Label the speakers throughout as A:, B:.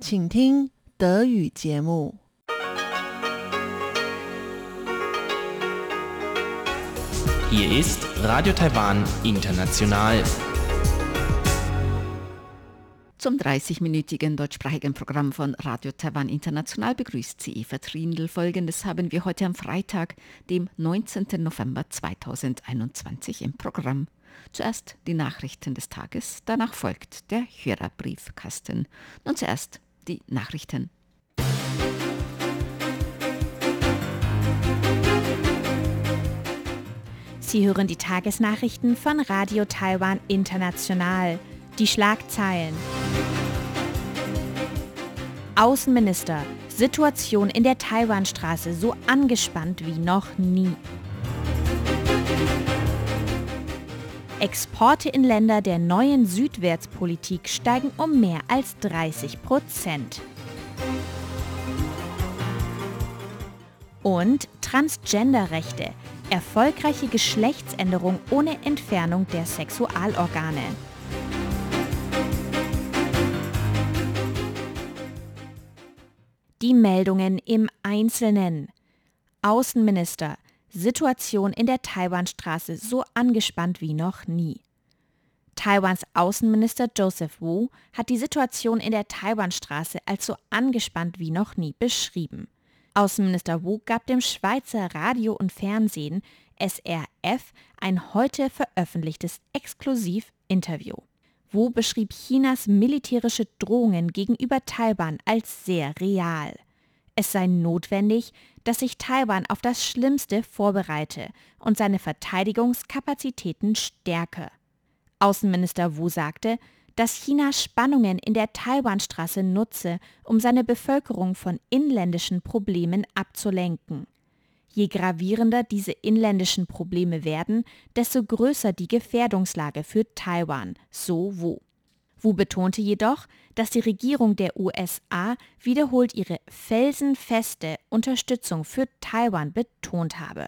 A: 请听德语节目。
B: Hier ist Radio Taiwan International.
C: Zum 30-minütigen deutschsprachigen Programm von Radio Taiwan International begrüßt sie Eva Trindl. Folgendes haben wir heute am Freitag, dem 19. November 2021 im Programm. Zuerst die Nachrichten des Tages, danach folgt der Hörerbriefkasten. Nun zuerst die Nachrichten.
D: Sie hören die Tagesnachrichten von Radio Taiwan International. Die Schlagzeilen. Außenminister. Situation in der Taiwanstraße so angespannt wie noch nie. Exporte in Länder der neuen Südwärtspolitik steigen um mehr als 30 Prozent. Und Transgenderrechte. Erfolgreiche Geschlechtsänderung ohne Entfernung der Sexualorgane. Die Meldungen im Einzelnen. Außenminister. Situation in der Taiwanstraße so angespannt wie noch nie. Taiwans Außenminister Joseph Wu hat die Situation in der Taiwanstraße als so angespannt wie noch nie beschrieben. Außenminister Wu gab dem Schweizer Radio und Fernsehen SRF ein heute veröffentlichtes Exklusiv-Interview. Wu beschrieb Chinas militärische Drohungen gegenüber Taiwan als sehr real. Es sei notwendig, dass sich Taiwan auf das Schlimmste vorbereite und seine Verteidigungskapazitäten stärke. Außenminister Wu sagte, dass China Spannungen in der Taiwanstraße nutze, um seine Bevölkerung von inländischen Problemen abzulenken. Je gravierender diese inländischen Probleme werden, desto größer die Gefährdungslage für Taiwan, so Wu. Wu betonte jedoch, dass die Regierung der USA wiederholt ihre felsenfeste Unterstützung für Taiwan betont habe.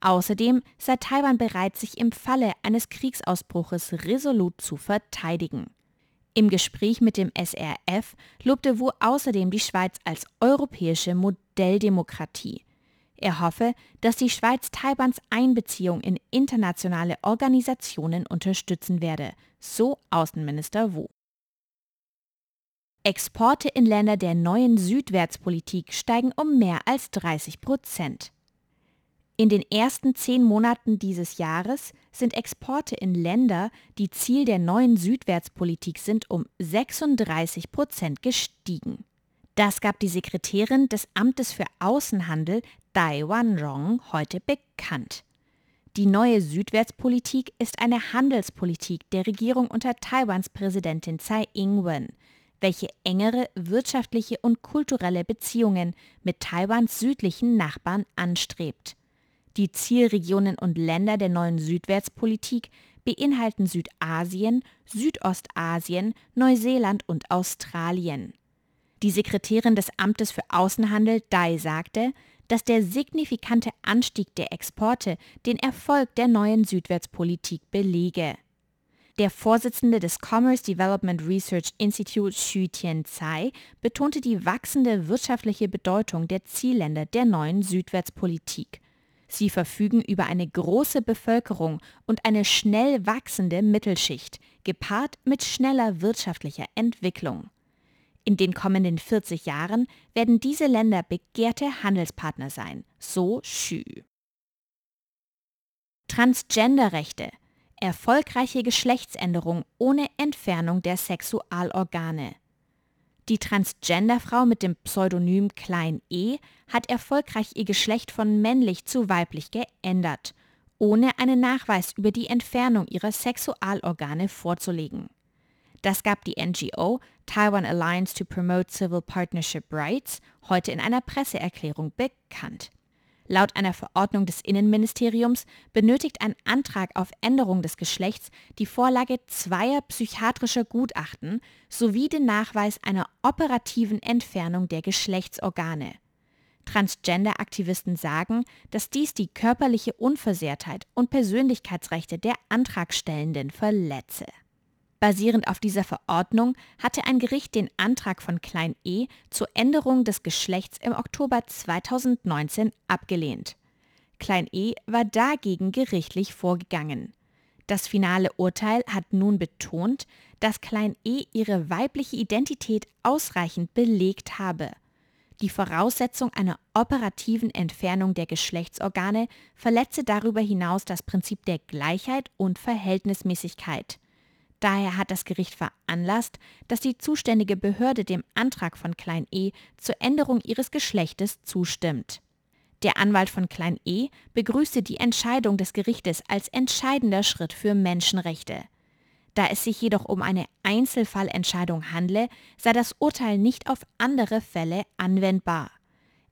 D: Außerdem sei Taiwan bereit, sich im Falle eines Kriegsausbruches resolut zu verteidigen. Im Gespräch mit dem SRF lobte Wu außerdem die Schweiz als europäische Modelldemokratie. Er hoffe, dass die Schweiz Taiwans Einbeziehung in internationale Organisationen unterstützen werde, so Außenminister Wu. Exporte in Länder der neuen Südwärtspolitik steigen um mehr als 30 Prozent. In den ersten zehn Monaten dieses Jahres sind Exporte in Länder, die Ziel der neuen Südwärtspolitik sind, um 36 Prozent gestiegen. Das gab die Sekretärin des Amtes für Außenhandel Dai Wanrong heute bekannt. Die neue Südwärtspolitik ist eine Handelspolitik der Regierung unter Taiwans Präsidentin Tsai Ing-wen, welche engere wirtschaftliche und kulturelle Beziehungen mit Taiwans südlichen Nachbarn anstrebt. Die Zielregionen und Länder der neuen Südwärtspolitik beinhalten Südasien, Südostasien, Neuseeland und Australien. Die Sekretärin des Amtes für Außenhandel Dai sagte, dass der signifikante Anstieg der Exporte den Erfolg der neuen Südwärtspolitik belege. Der Vorsitzende des Commerce Development Research Institute Xu Tianzai betonte die wachsende wirtschaftliche Bedeutung der Zielländer der neuen Südwärtspolitik. Sie verfügen über eine große Bevölkerung und eine schnell wachsende Mittelschicht, gepaart mit schneller wirtschaftlicher Entwicklung. In den kommenden 40 Jahren werden diese Länder begehrte Handelspartner sein, so Xu. Transgenderrechte. Erfolgreiche Geschlechtsänderung ohne Entfernung der Sexualorgane. Die Transgenderfrau mit dem Pseudonym Klein E hat erfolgreich ihr Geschlecht von männlich zu weiblich geändert, ohne einen Nachweis über die Entfernung ihrer Sexualorgane vorzulegen. Das gab die NGO Taiwan Alliance to Promote Civil Partnership Rights heute in einer Presseerklärung bekannt. Laut einer Verordnung des Innenministeriums benötigt ein Antrag auf Änderung des Geschlechts die Vorlage zweier psychiatrischer Gutachten sowie den Nachweis einer operativen Entfernung der Geschlechtsorgane. Transgender-Aktivisten sagen, dass dies die körperliche Unversehrtheit und Persönlichkeitsrechte der Antragstellenden verletze. Basierend auf dieser Verordnung hatte ein Gericht den Antrag von Klein e zur Änderung des Geschlechts im Oktober 2019 abgelehnt. Klein e war dagegen gerichtlich vorgegangen. Das finale Urteil hat nun betont, dass Klein e ihre weibliche Identität ausreichend belegt habe. Die Voraussetzung einer operativen Entfernung der Geschlechtsorgane verletze darüber hinaus das Prinzip der Gleichheit und Verhältnismäßigkeit. Daher hat das Gericht veranlasst, dass die zuständige Behörde dem Antrag von Klein e zur Änderung ihres Geschlechtes zustimmt. Der Anwalt von Klein e begrüßte die Entscheidung des Gerichtes als entscheidender Schritt für Menschenrechte. Da es sich jedoch um eine Einzelfallentscheidung handle, sei das Urteil nicht auf andere Fälle anwendbar.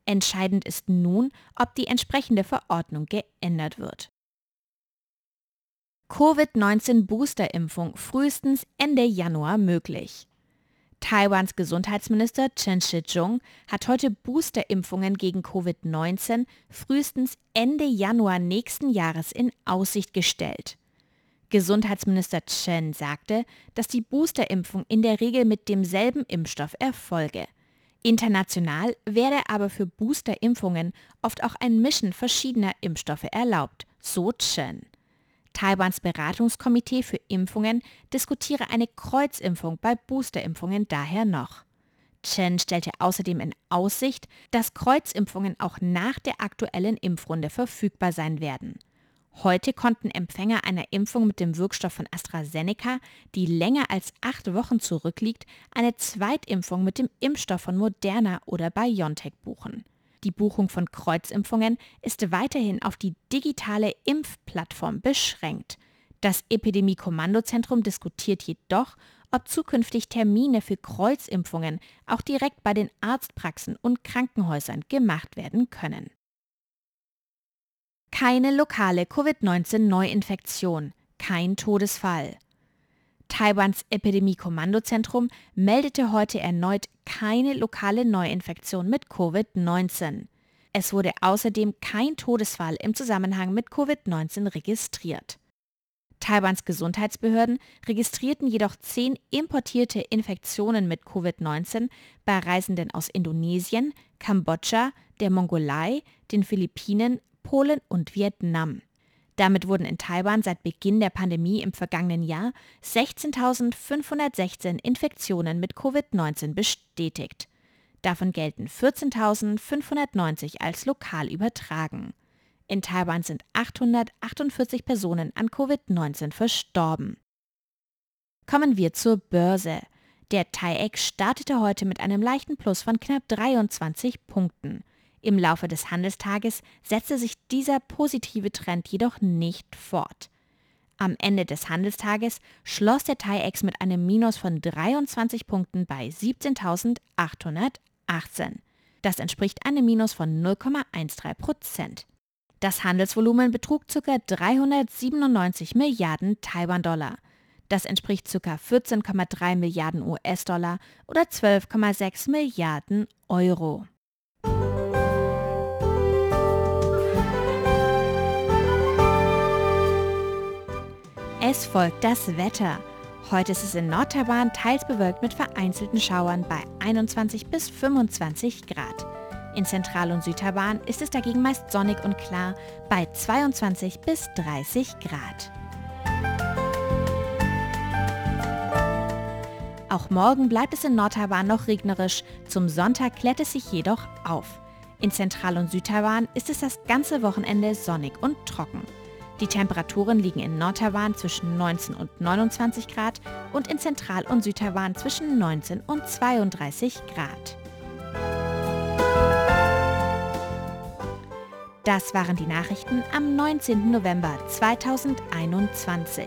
D: Entscheidend ist nun, ob die entsprechende Verordnung geändert wird. Covid-19-Boosterimpfung frühestens Ende Januar möglich. Taiwans Gesundheitsminister Chen Shih-chung hat heute Boosterimpfungen gegen Covid-19 frühestens Ende Januar nächsten Jahres in Aussicht gestellt. Gesundheitsminister Chen sagte, dass die Boosterimpfung in der Regel mit demselben Impfstoff erfolge. International werde aber für Boosterimpfungen oft auch ein Mischen verschiedener Impfstoffe erlaubt, so Chen. Taiwans Beratungskomitee für Impfungen diskutiere eine Kreuzimpfung bei Boosterimpfungen daher noch. Chen stellte außerdem in Aussicht, dass Kreuzimpfungen auch nach der aktuellen Impfrunde verfügbar sein werden. Heute konnten Empfänger einer Impfung mit dem Wirkstoff von AstraZeneca, die länger als acht Wochen zurückliegt, eine Zweitimpfung mit dem Impfstoff von Moderna oder BioNTech buchen. Die Buchung von Kreuzimpfungen ist weiterhin auf die digitale Impfplattform beschränkt. Das Epidemie-Kommandozentrum diskutiert jedoch, ob zukünftig Termine für Kreuzimpfungen auch direkt bei den Arztpraxen und Krankenhäusern gemacht werden können. Keine lokale Covid-19-Neuinfektion, kein Todesfall. Taiwans Epidemie-Kommandozentrum meldete heute erneut keine lokale Neuinfektion mit Covid-19. Es wurde außerdem kein Todesfall im Zusammenhang mit Covid-19 registriert. Taiwans Gesundheitsbehörden registrierten jedoch zehn importierte Infektionen mit Covid-19 bei Reisenden aus Indonesien, Kambodscha, der Mongolei, den Philippinen, Polen und Vietnam. Damit wurden in Taiwan seit Beginn der Pandemie im vergangenen Jahr 16.516 Infektionen mit Covid-19 bestätigt. Davon gelten 14.590 als lokal übertragen. In Taiwan sind 848 Personen an Covid-19 verstorben. Kommen wir zur Börse. Der TAIEX startete heute mit einem leichten Plus von knapp 23 Punkten. Im Laufe des Handelstages setzte sich dieser positive Trend jedoch nicht fort. Am Ende des Handelstages schloss der TAIEX mit einem Minus von 23 Punkten bei 17.818. Das entspricht einem Minus von 0,13 Prozent. Das Handelsvolumen betrug ca. 397 Milliarden Taiwan-Dollar. Das entspricht ca. 14,3 Milliarden US-Dollar oder 12,6 Milliarden Euro. Es folgt das Wetter. Heute ist es in Nordtaiwan teils bewölkt mit vereinzelten Schauern bei 21 bis 25 Grad. In Zentral- und Südtaiwan ist es dagegen meist sonnig und klar bei 22 bis 30 Grad. Auch morgen bleibt es in Nordtaiwan noch regnerisch, zum Sonntag klärt es sich jedoch auf. In Zentral- und Südtaiwan ist es das ganze Wochenende sonnig und trocken. Die Temperaturen liegen in Nord-Taiwan zwischen 19 und 29 Grad und in Zentral- und Süd-Taiwan zwischen 19 und 32 Grad. Das waren die Nachrichten am 19. November 2021.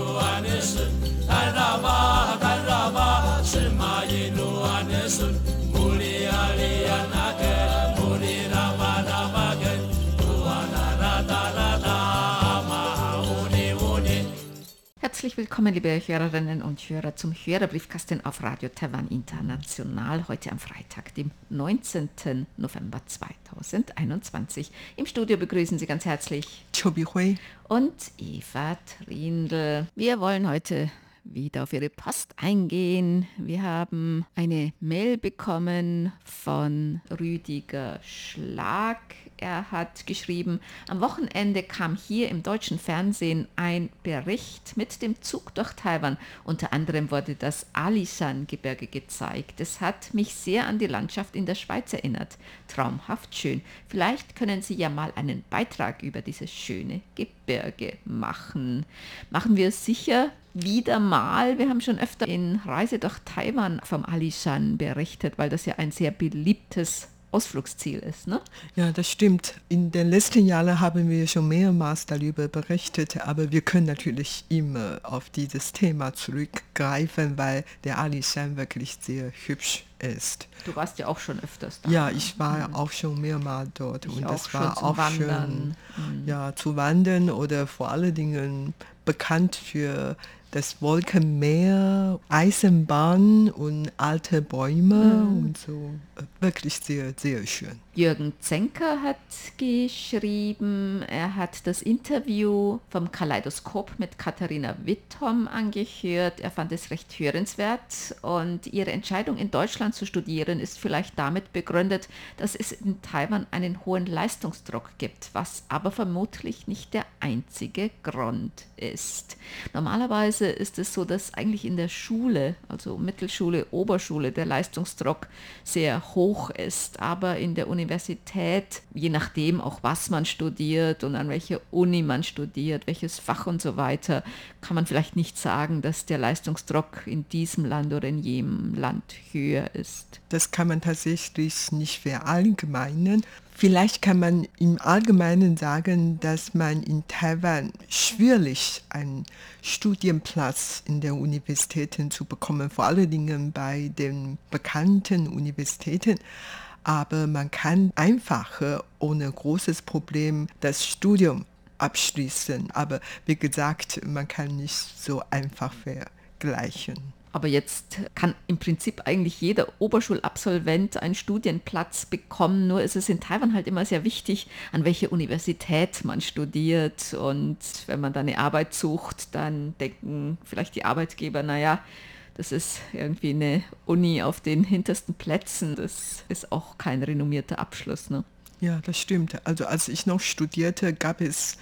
C: Herzlich willkommen, liebe Hörerinnen und Hörer, zum Hörerbriefkasten auf Radio Taiwan International, heute am Freitag, dem 19. November 2021. Im Studio begrüßen Sie ganz herzlich
A: Chobi Hui
C: und Eva Trindl. Wir wollen heute wieder auf Ihre Post eingehen. Wir haben eine Mail bekommen von Rüdiger Schlag. Er hat geschrieben, am Wochenende kam hier im deutschen Fernsehen ein Bericht mit dem Zug durch Taiwan. Unter anderem wurde das Alishan-Gebirge gezeigt. Es hat mich sehr an die Landschaft in der Schweiz erinnert. Traumhaft schön. Vielleicht können Sie ja mal einen Beitrag über dieses schöne Gebirge machen. Machen wir sicher wieder mal. Wir haben schon öfter in Reise durch Taiwan vom Alishan berichtet, weil das ja ein sehr beliebtes Ausflugsziel ist. Ne?
A: Ja, das stimmt. In den letzten Jahren haben wir schon mehrmals darüber berichtet, aber wir können natürlich immer auf dieses Thema zurückgreifen, weil der Alishan wirklich sehr hübsch ist.
C: Du warst ja auch schon öfters
A: da. Ja, ich war mhm. auch schon mehrmals dort
C: ich
A: und das war auch
C: Wandern.
A: schön, mhm. ja, zu wandern oder vor allen Dingen bekannt für das Wolkenmeer, Eisenbahn und alte Bäume mhm. und so. Wirklich sehr, sehr schön.
C: Jürgen Zenker hat geschrieben, er hat das Interview vom Kaleidoskop mit Katharina Wittom angehört. Er fand es recht hörenswert und ihre Entscheidung in Deutschland zu studieren ist vielleicht damit begründet, dass es in Taiwan einen hohen Leistungsdruck gibt, was aber vermutlich nicht der einzige Grund ist. Normalerweise ist es so, dass eigentlich in der Schule, also Mittelschule, Oberschule, der Leistungsdruck sehr hoch ist, aber in der Universität, je nachdem auch was man studiert und an welcher Uni man studiert, welches Fach und so weiter, kann man vielleicht nicht sagen, dass der Leistungsdruck in diesem Land oder in jedem Land höher ist.
A: Das kann man tatsächlich nicht verallgemeinern. Vielleicht kann man im Allgemeinen sagen, dass man in Taiwan schwierig einen Studienplatz in den Universitäten zu bekommen, vor allen Dingen bei den bekannten Universitäten. Aber man kann einfacher ohne großes Problem das Studium abschließen. Aber wie gesagt, man kann nicht so einfach vergleichen.
C: Aber jetzt kann im Prinzip eigentlich jeder Oberschulabsolvent einen Studienplatz bekommen. Nur ist es in Taiwan halt immer sehr wichtig, an welche Universität man studiert. Und wenn man da eine Arbeit sucht, dann denken vielleicht die Arbeitgeber, naja, das ist irgendwie eine Uni auf den hintersten Plätzen. Das ist auch kein renommierter Abschluss. Ne?
A: Ja, das stimmt. Also als ich noch studierte, gab es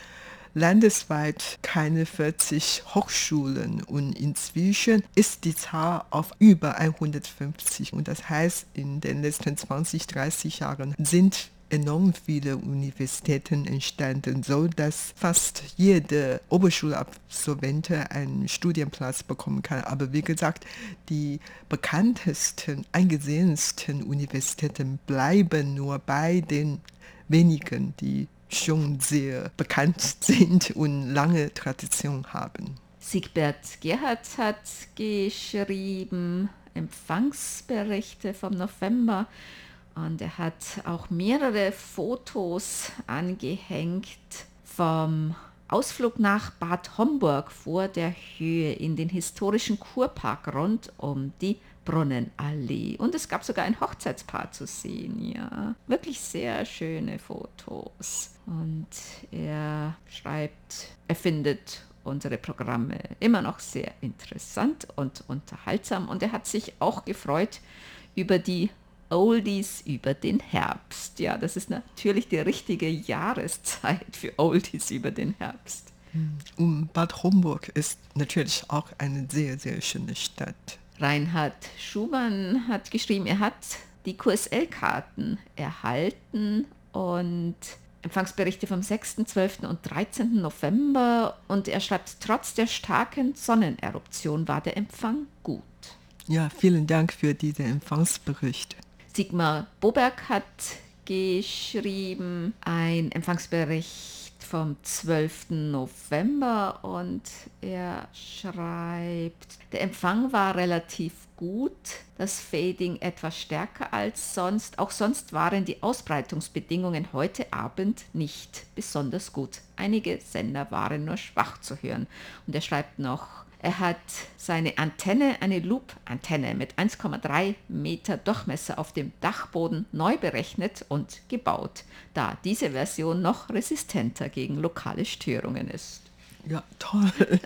A: landesweit keine 40 Hochschulen und inzwischen ist die Zahl auf über 150. Und das heißt, in den letzten 20, 30 Jahren sind enorm viele Universitäten entstanden, so dass fast jede Oberschulabsolvent einen Studienplatz bekommen kann. Aber wie gesagt, die bekanntesten, eingesehensten Universitäten bleiben nur bei den wenigen, die schon sehr bekannt sind und lange Tradition haben.
C: Siegbert Gerhardt hat geschrieben Empfangsberichte vom November und er hat auch mehrere Fotos angehängt vom Ausflug nach Bad Homburg vor der Höhe in den historischen Kurpark rund um die Brunnenallee. Und es gab sogar ein Hochzeitspaar zu sehen, ja. Wirklich sehr schöne Fotos. Und er schreibt, er findet unsere Programme immer noch sehr interessant und unterhaltsam. Und er hat sich auch gefreut über die Oldies über den Herbst. Ja, das ist natürlich die richtige Jahreszeit für Oldies über den Herbst.
A: Und Bad Homburg ist natürlich auch eine sehr, sehr schöne Stadt.
C: Reinhard Schumann hat geschrieben, er hat die QSL-Karten erhalten und Empfangsberichte vom 6., 12. und 13. November und er schreibt, trotz der starken Sonneneruption war der Empfang gut.
A: Ja, vielen Dank für diesen Empfangsbericht.
C: Sigmar Boberg hat geschrieben, ein Empfangsbericht vom 12. November und er schreibt, der Empfang war relativ gut, das Fading etwas stärker als sonst. Auch sonst waren die Ausbreitungsbedingungen heute Abend nicht besonders gut. Einige Sender waren nur schwach zu hören. Und er schreibt noch, er hat seine Antenne, eine Loop-Antenne mit 1,3 Meter Durchmesser auf dem Dachboden neu berechnet und gebaut, da diese Version noch resistenter gegen lokale Störungen ist.
A: Ja, toll.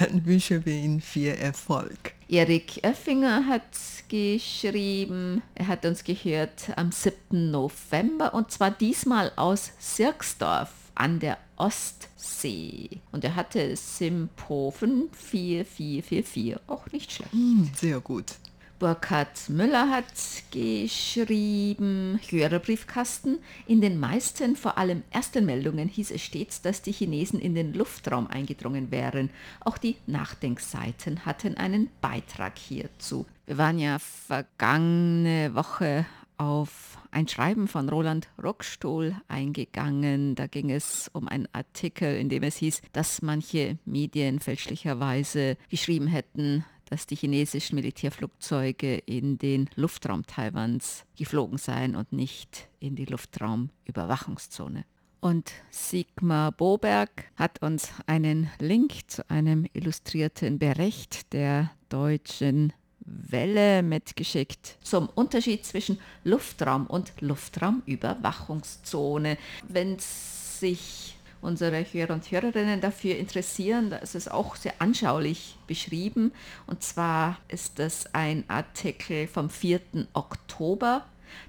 A: Dann wünschen wir Ihnen viel Erfolg.
C: Erik Oeffinger hat geschrieben, er hat uns gehört am 7. November und zwar diesmal aus Sirksdorf an der Ostsee. Und er hatte Simpo 54444, auch nicht schlecht.
A: Mm, sehr gut.
C: Burkhard Müller hat geschrieben, Hörerbriefkasten. In den meisten, vor allem ersten Meldungen hieß es stets, dass die Chinesen in den Luftraum eingedrungen wären. Auch die Nachdenkseiten hatten einen Beitrag hierzu. Wir waren ja vergangene Woche auf ein Schreiben von Roland Rockstuhl eingegangen. Da ging es um einen Artikel, in dem es hieß, dass manche Medien fälschlicherweise geschrieben hätten, dass die chinesischen Militärflugzeuge in den Luftraum Taiwans geflogen seien und nicht in die Luftraumüberwachungszone. Und Sigmar Boberg hat uns einen Link zu einem illustrierten Bericht der deutschen Welle mitgeschickt zum Unterschied zwischen Luftraum und Luftraumüberwachungszone. Wenn sich unsere Hörer und Hörerinnen dafür interessieren, da ist es auch sehr anschaulich beschrieben. Und zwar ist das ein Artikel vom 4. Oktober,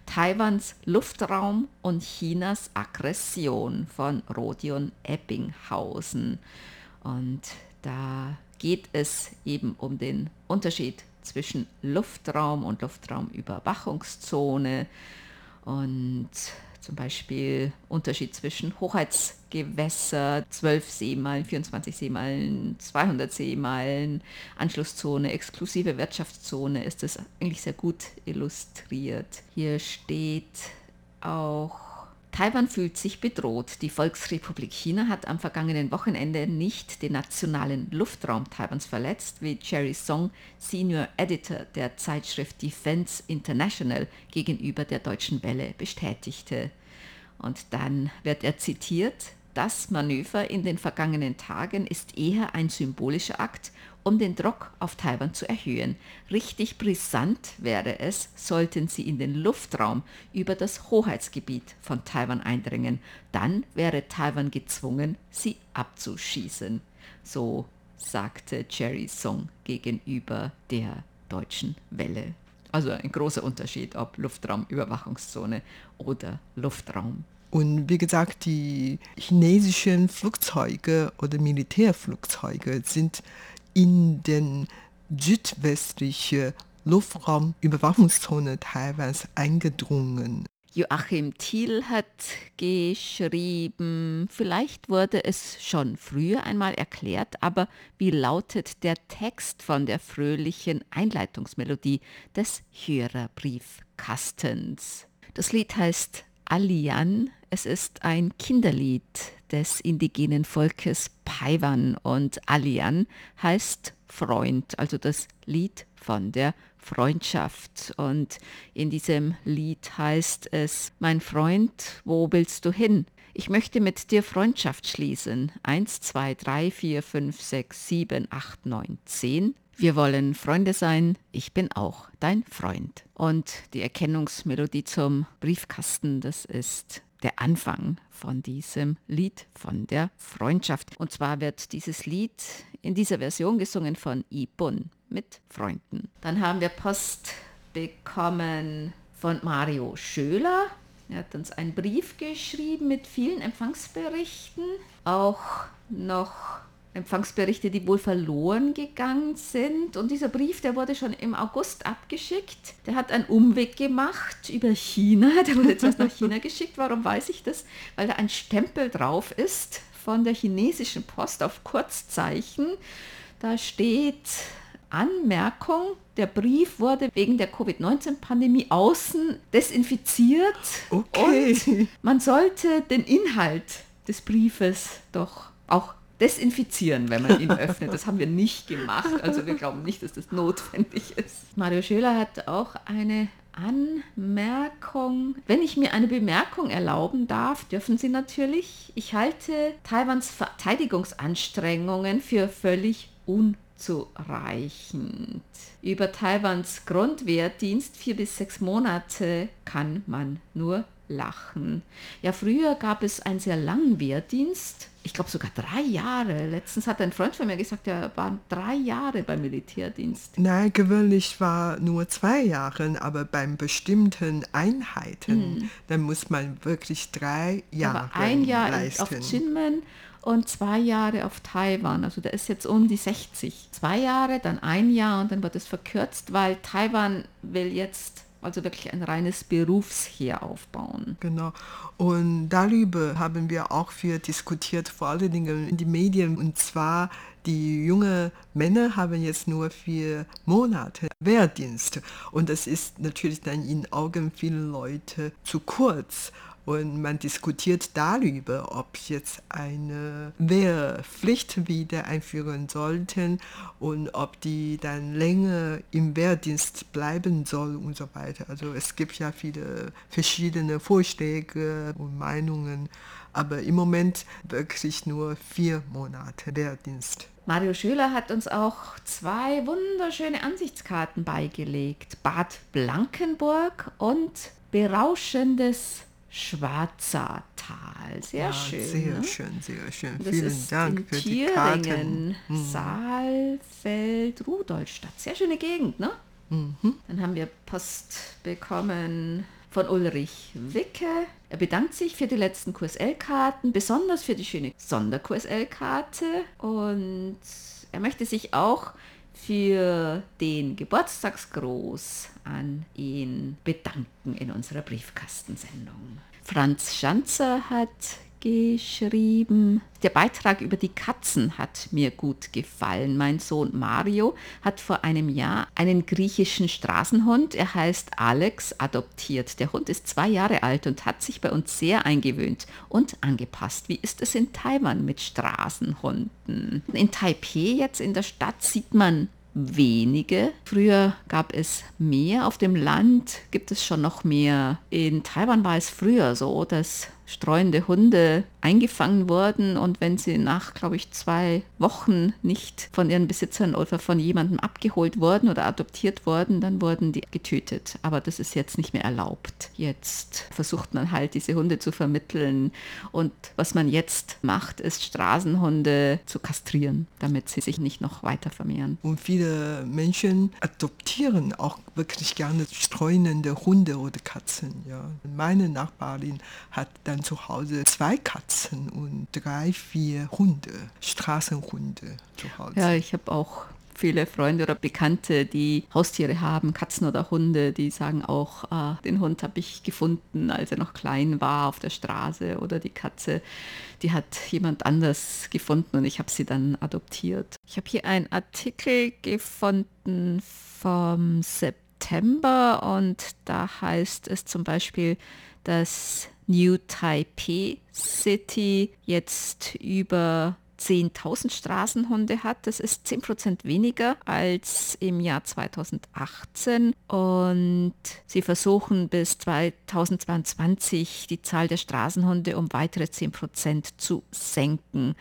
C: Taiwans Luftraum und Chinas Aggression von Rodion Ebbinghausen. Und da geht es eben um den Unterschied zwischen Luftraum und Luftraumüberwachungszone und zum Beispiel Unterschied zwischen Hoheitsgewässer, 12 Seemeilen, 24 Seemeilen, 200 Seemeilen, Anschlusszone, exklusive Wirtschaftszone ist das eigentlich sehr gut illustriert. Hier steht auch Taiwan fühlt sich bedroht. Die Volksrepublik China hat am vergangenen Wochenende nicht den nationalen Luftraum Taiwans verletzt, wie Jerry Song, Senior Editor der Zeitschrift Defense International, gegenüber der Deutschen Welle bestätigte. Und dann wird er zitiert, das Manöver in den vergangenen Tagen ist eher ein symbolischer Akt um den Druck auf Taiwan zu erhöhen. Richtig brisant wäre es, sollten sie in den Luftraum über das Hoheitsgebiet von Taiwan eindringen. Dann wäre Taiwan gezwungen, sie abzuschießen. So sagte Jerry Song gegenüber der deutschen Welle. Also ein großer Unterschied, ob Luftraumüberwachungszone oder Luftraum.
A: Und wie gesagt, die chinesischen Flugzeuge oder Militärflugzeuge sind in den südwestlichen Luftraumüberwachungszone Taiwans eingedrungen.
C: Joachim Thiel hat geschrieben, vielleicht wurde es schon früher einmal erklärt, aber wie lautet der Text von der fröhlichen Einleitungsmelodie des Hörerbriefkastens? Das Lied heißt Alian. Es ist ein Kinderlied des indigenen Volkes Paiwan und Alian heißt Freund, also das Lied von der Freundschaft. Und in diesem Lied heißt es, mein Freund, wo willst du hin? Ich möchte mit dir Freundschaft schließen. Eins, zwei, drei, vier, fünf, sechs, sieben, acht, neun, zehn. Wir wollen Freunde sein, ich bin auch dein Freund. Und die Erkennungsmelodie zum Briefkasten, das ist der Anfang von diesem Lied von der Freundschaft. Und zwar wird dieses Lied in dieser Version gesungen von Ibun mit Freunden. Dann haben wir Post bekommen von Mario Schöler. Er hat uns einen Brief geschrieben mit vielen Empfangsberichten. Auch noch Empfangsberichte, die wohl verloren gegangen sind. Und dieser Brief, der wurde schon im August abgeschickt. Der hat einen Umweg gemacht über China. Der wurde jetzt erst nach China geschickt. Warum weiß ich das? Weil da ein Stempel drauf ist von der chinesischen Post auf Kurzzeichen. Da steht Anmerkung, der Brief wurde wegen der Covid-19-Pandemie außen desinfiziert
A: okay.
C: und man sollte den Inhalt des Briefes doch auch desinfizieren, wenn man ihn öffnet. Das haben wir nicht gemacht. Also wir glauben nicht, dass das notwendig ist. Mario Schöler hat auch eine Anmerkung. Wenn ich mir eine Bemerkung erlauben darf, dürfen Sie natürlich. Ich halte Taiwans Verteidigungsanstrengungen für völlig unzureichend. Über Taiwans Grundwehrdienst vier bis sechs Monate kann man nur lachen. Ja, früher gab es einen sehr langen Wehrdienst. Ich glaube sogar drei Jahre. Letztens hat ein Freund von mir gesagt, er war drei Jahre beim Militärdienst.
A: Nein, gewöhnlich war nur zwei Jahre, aber beim bestimmten Einheiten, mm. dann muss man wirklich drei Jahre aber
C: ein Jahr
A: leisten.
C: auf Chinmen und zwei Jahre auf Taiwan. Also der ist jetzt um die 60. Zwei Jahre, dann ein Jahr und dann wird es verkürzt, weil Taiwan will jetzt also wirklich ein reines Berufsheer aufbauen.
A: Genau. Und darüber haben wir auch viel diskutiert, vor allen Dingen in den Medien. Und zwar, die jungen Männer haben jetzt nur vier Monate Wehrdienst. Und das ist natürlich dann in Augen vieler Leute zu kurz. Und man diskutiert darüber, ob jetzt eine Wehrpflicht wieder einführen sollten und ob die dann länger im Wehrdienst bleiben soll und so weiter. Also es gibt ja viele verschiedene Vorschläge und Meinungen, aber im Moment wirklich nur vier Monate Wehrdienst.
C: Mario Schüler hat uns auch zwei wunderschöne Ansichtskarten beigelegt. Bad Blankenburg und berauschendes Schwarzer Tal. Sehr ja, schön.
A: Sehr
C: ne?
A: schön, sehr schön.
C: Das Vielen Dank für Thüringen, die Karten. Mhm. Saalfeld, Rudolstadt. Sehr schöne Gegend, ne? Mhm. Dann haben wir Post bekommen von Ulrich Wicke. Er bedankt sich für die letzten QSL-Karten, besonders für die schöne Sonder-QSL-Karte und er möchte sich auch für den Geburtstagsgruß an ihn bedanken in unserer Briefkastensendung. Franz Schanzer hat geschrieben. Der Beitrag über die Katzen hat mir gut gefallen. Mein Sohn Mario hat vor einem Jahr einen griechischen Straßenhund, er heißt Alex, adoptiert. Der Hund ist zwei Jahre alt und hat sich bei uns sehr eingewöhnt und angepasst. Wie ist es in Taiwan mit Straßenhunden? In Taipei jetzt in der Stadt sieht man wenige. Früher gab es mehr. Auf dem Land gibt es schon noch mehr. In Taiwan war es früher so, dass streuende Hunde eingefangen wurden und wenn sie nach, glaube ich, zwei Wochen nicht von ihren Besitzern oder von jemandem abgeholt wurden oder adoptiert wurden, dann wurden die getötet. Aber das ist jetzt nicht mehr erlaubt. Jetzt versucht man halt, diese Hunde zu vermitteln und was man jetzt macht, ist Straßenhunde zu kastrieren, damit sie sich nicht noch weiter vermehren.
A: Und viele Menschen adoptieren auch wirklich gerne streunende Hunde oder Katzen. Ja. Meine Nachbarin hat dann zu Hause zwei Katzen und drei, vier Hunde, Straßenhunde zu Hause.
C: Ja, ich habe auch viele Freunde oder Bekannte, die Haustiere haben, Katzen oder Hunde, die sagen auch, ah, den Hund habe ich gefunden, als er noch klein war auf der Straße oder die Katze, die hat jemand anders gefunden und ich habe sie dann adoptiert. Ich habe hier einen Artikel gefunden vom September und da heißt es zum Beispiel, dass New Taipei City jetzt über 10.000 Straßenhunde hat. Das ist 10% weniger als im Jahr 2018. Und sie versuchen bis 2022 die Zahl der Straßenhunde um weitere 10% zu senken.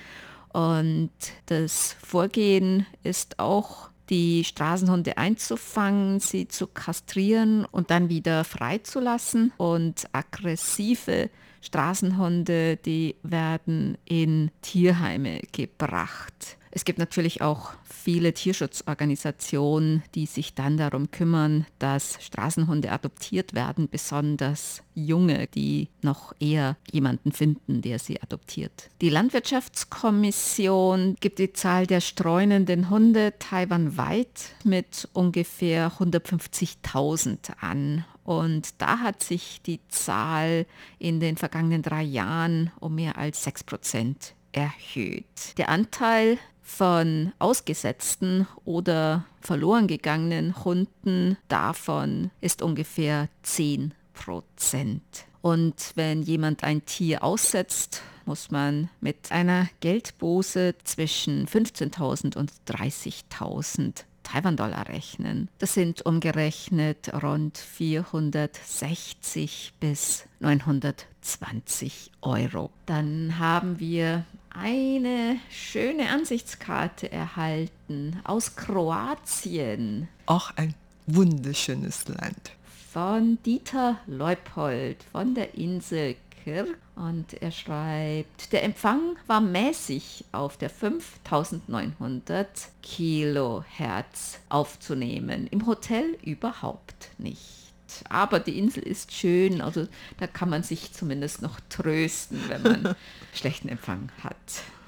C: Und das Vorgehen ist auch die Straßenhunde einzufangen, sie zu kastrieren und dann wieder freizulassen. Und aggressive Straßenhunde, die werden in Tierheime gebracht. Es gibt natürlich auch viele Tierschutzorganisationen, die sich dann darum kümmern, dass Straßenhunde adoptiert werden, besonders junge, die noch eher jemanden finden, der sie adoptiert. Die Landwirtschaftskommission gibt die Zahl der streunenden Hunde taiwanweit mit ungefähr 150.000 an. Und da hat sich die Zahl in den vergangenen drei Jahren um mehr als 6 Prozent erhöht. Der Anteil von ausgesetzten oder verloren gegangenen Hunden davon ist ungefähr 10 Prozent. Und wenn jemand ein Tier aussetzt, muss man mit einer Geldbuße zwischen 15.000 und 30.000 Taiwan-Dollar rechnen. Das sind umgerechnet rund 460 bis 920 Euro. Dann haben wir eine schöne Ansichtskarte erhalten aus Kroatien.
A: Auch ein wunderschönes Land.
C: Von Dieter Leupold von der Insel Kirk. Und er schreibt, der Empfang war mäßig auf der 5900 Kilohertz aufzunehmen. Im Hotel überhaupt nicht aber die Insel ist schön, also da kann man sich zumindest noch trösten, wenn man schlechten Empfang hat.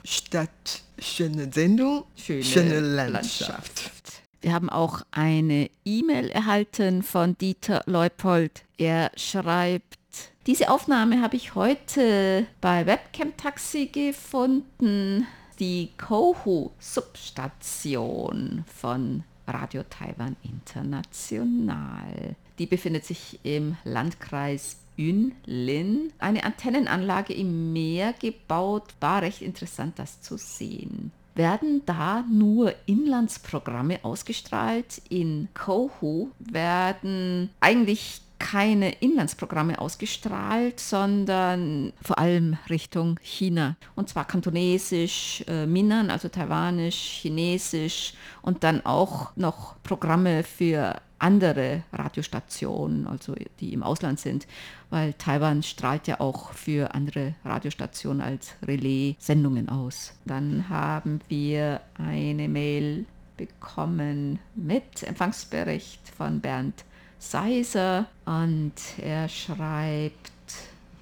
A: Statt schöne Sendung, schöne, schöne Landschaft. Landschaft.
C: Wir haben auch eine E-Mail erhalten von Dieter Leupold. Er schreibt, diese Aufnahme habe ich heute bei Webcam Taxi gefunden. Die Kohu-Substation von Radio Taiwan International. Die befindet sich im Landkreis Yunlin. Eine Antennenanlage im Meer gebaut. War recht interessant, das zu sehen. Werden da nur Inlandsprogramme ausgestrahlt? In Kohu werden eigentlich keine Inlandsprogramme ausgestrahlt, sondern vor allem Richtung China. Und zwar kantonesisch, äh, Minnan, also taiwanisch, chinesisch und dann auch noch Programme für andere Radiostationen, also die im Ausland sind, weil Taiwan strahlt ja auch für andere Radiostationen als Relais Sendungen aus. Dann haben wir eine Mail bekommen mit Empfangsbericht von Bernd Seiser und er schreibt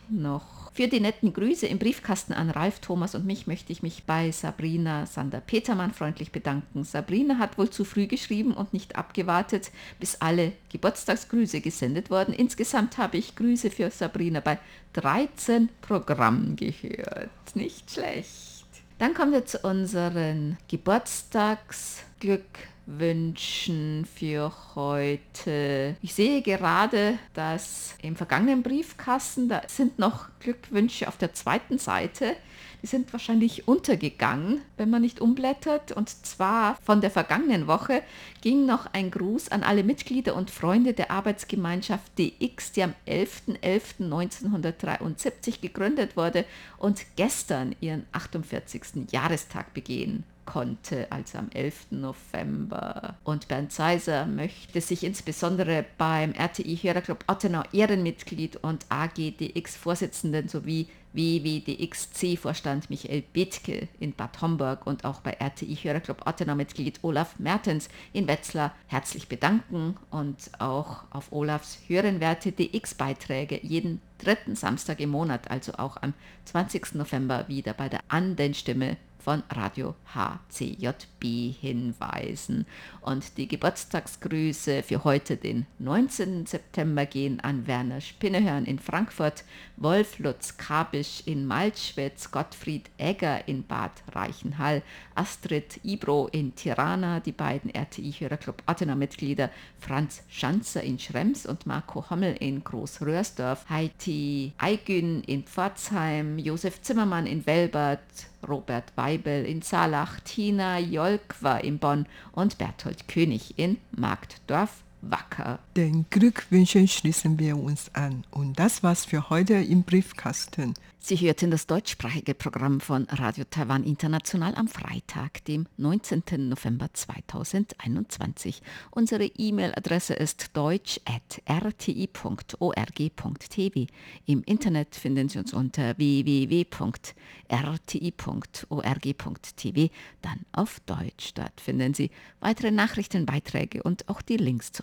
C: noch für die netten Grüße im Briefkasten an Ralf Thomas und mich möchte ich mich bei Sabrina Sander-Petermann freundlich bedanken. Sabrina hat wohl zu früh geschrieben und nicht abgewartet, bis alle Geburtstagsgrüße gesendet wurden. Insgesamt habe ich Grüße für Sabrina bei 13 Programmen gehört. Nicht schlecht. Dann kommen wir zu unseren Geburtstagsglück wünschen für heute. Ich sehe gerade, dass im vergangenen Briefkasten, da sind noch Glückwünsche auf der zweiten Seite. Die sind wahrscheinlich untergegangen, wenn man nicht umblättert. Und zwar von der vergangenen Woche ging noch ein Gruß an alle Mitglieder und Freunde der Arbeitsgemeinschaft DX, die am 11.11.1973 gegründet wurde und gestern ihren 48. Jahrestag begehen konnte, also am 11. November. Und Bernd Seiser möchte sich insbesondere beim RTI Hörerclub Ottenau Ehrenmitglied und AGDX-Vorsitzenden sowie WWDX-C-Vorstand Michael Bethke in Bad Homburg und auch bei RTI Hörerclub Ottenau-Mitglied Olaf Mertens in Wetzlar herzlich bedanken und auch auf Olafs Hörenwerte DX-Beiträge jeden dritten Samstag im Monat, also auch am 20. November wieder bei der An den Stimme von Radio HCJB hinweisen. Und die Geburtstagsgrüße für heute, den 19. September, gehen an Werner Spinnehörn in Frankfurt, Wolf Lutz Kabisch in Malschwitz, Gottfried Egger in Bad Reichenhall, Astrid Ibro in Tirana, die beiden RTI-Hörerclub Attena-Mitglieder Franz Schanzer in Schrems und Marco Hommel in Großröhrsdorf, Heidi Eigün in Pforzheim, Josef Zimmermann in Welbert, Robert Weibel in Salach, Tina Jolkwa in Bonn und Berthold König in Marktdorf Wacker.
A: Den Glückwünschen schließen wir uns an. Und das war's für heute im Briefkasten.
C: Sie hörten das deutschsprachige Programm von Radio Taiwan International am Freitag, dem 19. November 2021. Unsere E-Mail-Adresse ist deutsch.rti.org.tv. Im Internet finden Sie uns unter www.rti.org.tv, dann auf Deutsch. Dort finden Sie weitere Nachrichtenbeiträge und auch die Links zu